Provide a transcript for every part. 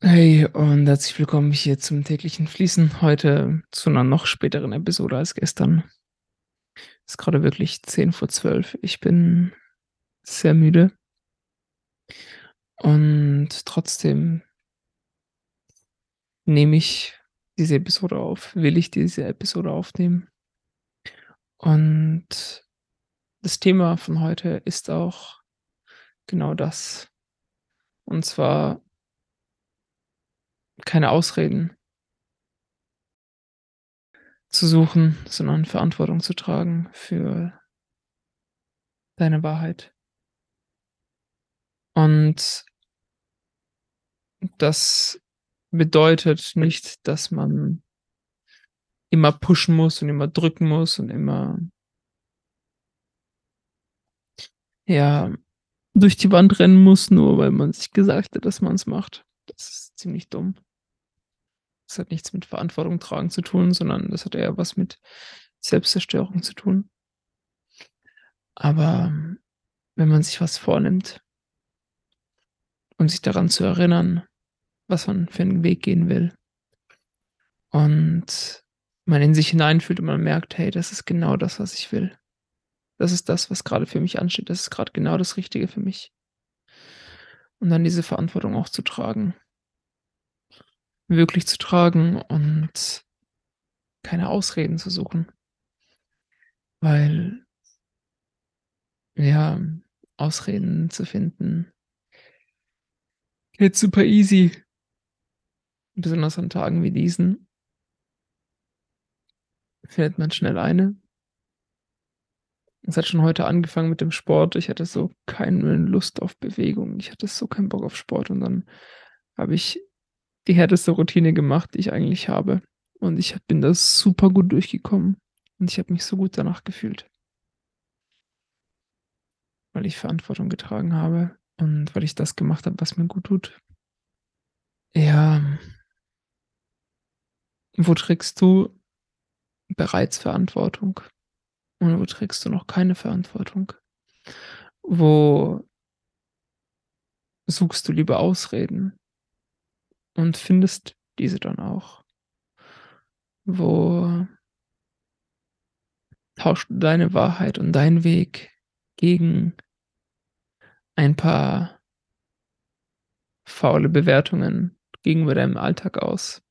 Hey und herzlich willkommen hier zum täglichen Fließen. Heute zu 'ner noch späteren Episode als gestern. Ist grade wirklich 10 vor 12. Ich bin sehr müde. Und trotzdem nehme ich diese Episode auf will ich diese Episode aufnehmen. Und das Thema von heute ist auch genau das. Und zwar keine Ausreden zu suchen, sondern Verantwortung zu tragen für deine Wahrheit. Und das bedeutet nicht, dass man immer pushen muss und immer drücken muss und immer ja, durch die Wand rennen muss, nur weil man sich gesagt hat, dass man's macht. Das ist ziemlich dumm. Das hat nichts mit Verantwortung tragen zu tun, sondern das hat eher was mit Selbstzerstörung zu tun. Aber wenn man sich was vornimmt um sich daran zu erinnern, was man für 'n Weg gehen will und man in sich hineinfühlt und man merkt: „Hey, das ist genau das, was ich will. Das ist das, was grade für mich ansteht. Das ist grad genau das Richtige für mich.“ Und dann diese Verantwortung auch zu tragen. Wirklich zu tragen und keine Ausreden zu suchen. Weil ja, Ausreden zu finden geht super easy. Besonders an Tagen wie diesen. Findet man schnell eine. Es hat schon heute angefangen mit dem Sport. Ich hatte so keine Lust auf Bewegung. Ich hatte so keinen Bock auf Sport und dann habe ich die härteste Routine gemacht, die ich eigentlich habe. Und ich bin da super gut durchgekommen und ich habe mich so gut danach gefühlt. Weil ich Verantwortung getragen habe und weil ich das gemacht habe, was mir gut tut. Ja. Wo trägst du bereits Verantwortung? Und wo trägst du noch keine Verantwortung? Wo suchst du lieber Ausreden und findest diese dann auch? Wo tauschst du deine Wahrheit und deinen Weg gegen ein paar faule Bewertungen gegenüber deinem Alltag aus?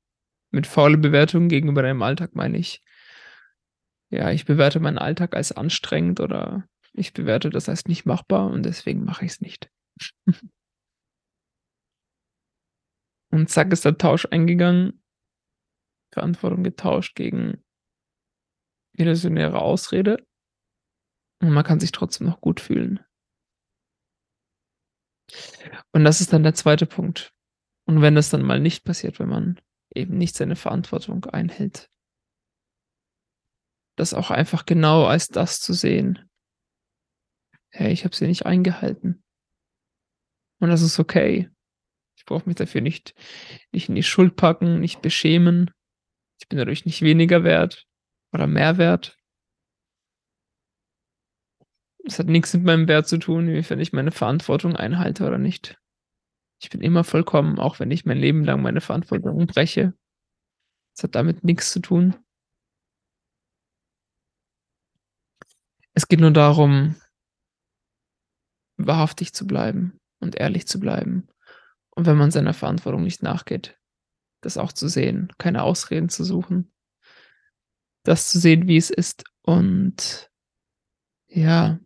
Mit faule Bewertungen gegenüber deinem Alltag meine ich ja, ich bewerte meinen Alltag als anstrengend oder ich bewerte das als nicht machbar und deswegen mache ich's nicht. Und zack ist der Tausch eingegangen. Verantwortung getauscht gegen illusionäre Ausrede. Und man kann sich trotzdem noch gut fühlen. Und das ist dann der 2. Punkt. Und wenn das dann mal nicht passiert, wenn man eben nicht seine Verantwortung einhält das auch einfach genau als das zu sehen. „Hey, ich habe sie nicht eingehalten.“ Und das ist okay. Ich brauche mich dafür nicht nicht in die Schuld packen, nicht beschämen. Ich bin dadurch nicht weniger wert oder mehr wert. Es hat nix mit meinem Wert zu tun, inwiefern ich meine Verantwortung einhalte oder nicht. Ich bin immer vollkommen, auch wenn ich mein Leben lang meine Verantwortung breche. Es hat damit nix zu tun. Es geht nur darum wahrhaftig zu bleiben und ehrlich zu bleiben. Und wenn man seiner Verantwortung nicht nachgeht, das auch zu sehen, keine Ausreden zu suchen. Das zu sehen, wie es ist und ja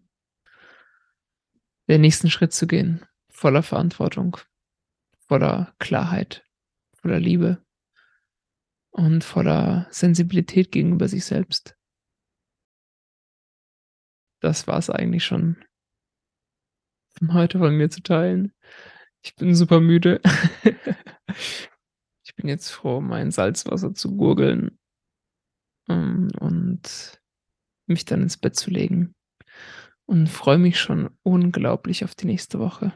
den nächsten Schritt zu gehen, voller Verantwortung, voller Klarheit, voller Liebe und voller Sensibilität gegenüber sich selbst. Das war's eigentlich schon um heute von mir zu teilen. Ich bin super müde. Ich bin jetzt froh, mein Salzwasser zu gurgeln ähm, und mich dann ins Bett zu legen und freue mich schon unglaublich auf die nächste Woche.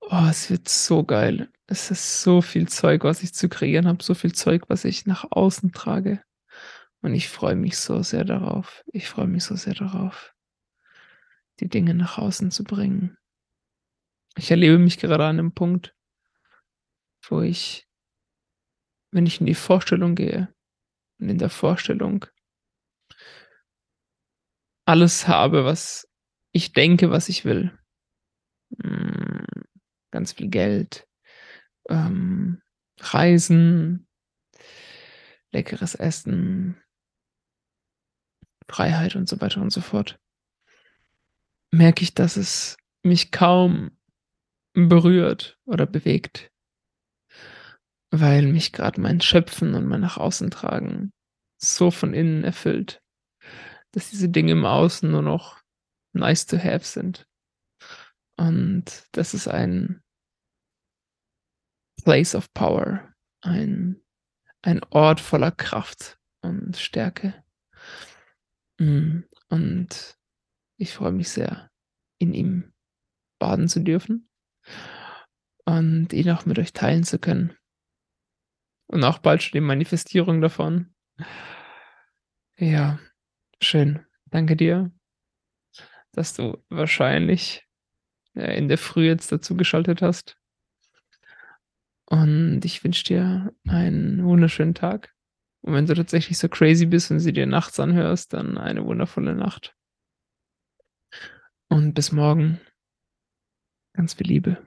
Oh, es wird so geil. Es ist so viel Zeug, was ich zu kreieren habe, so viel Zeug, was ich nach außen trage. Und ich freue mich so sehr darauf. Ich freue mich so sehr darauf die Dinge nach außen zu bringen. Ich erlebe mich gerade an 'nem Punkt, wo ich wenn ich in die Vorstellung gehe und in der Vorstellung alles habe, was ich denke, was ich will. Hm, ganz viel Geld, ähm, Reisen leckeres Essen Freiheit und so weiter und so fort. Merke ich, dass es mich kaum berührt oder bewegt. Weil mich grad mein Schöpfen und mein Nach-Außen-Tragen so von innen erfüllt, dass diese Dinge im Außen nur noch nice to have sind. Und das ist ein Place of Power, ein ein Ort voller Kraft und Stärke. Hm, und ich freue mich sehr, in ihm baden zu dürfen und ihn auch mit euch teilen zu können. Und auch bald schon die Manifestierung davon. Ja, schön. Danke dir, dass du wahrscheinlich, äh, in der Früh jetzt dazugeschaltet hast. Und ich wünsche dir einen wunderschönen Tag. Und wenn du tatsächlich so crazy bist und sie dir nachts anhörst, dann eine wundervolle Nacht. Und bis morgen. Ganz viel Liebe.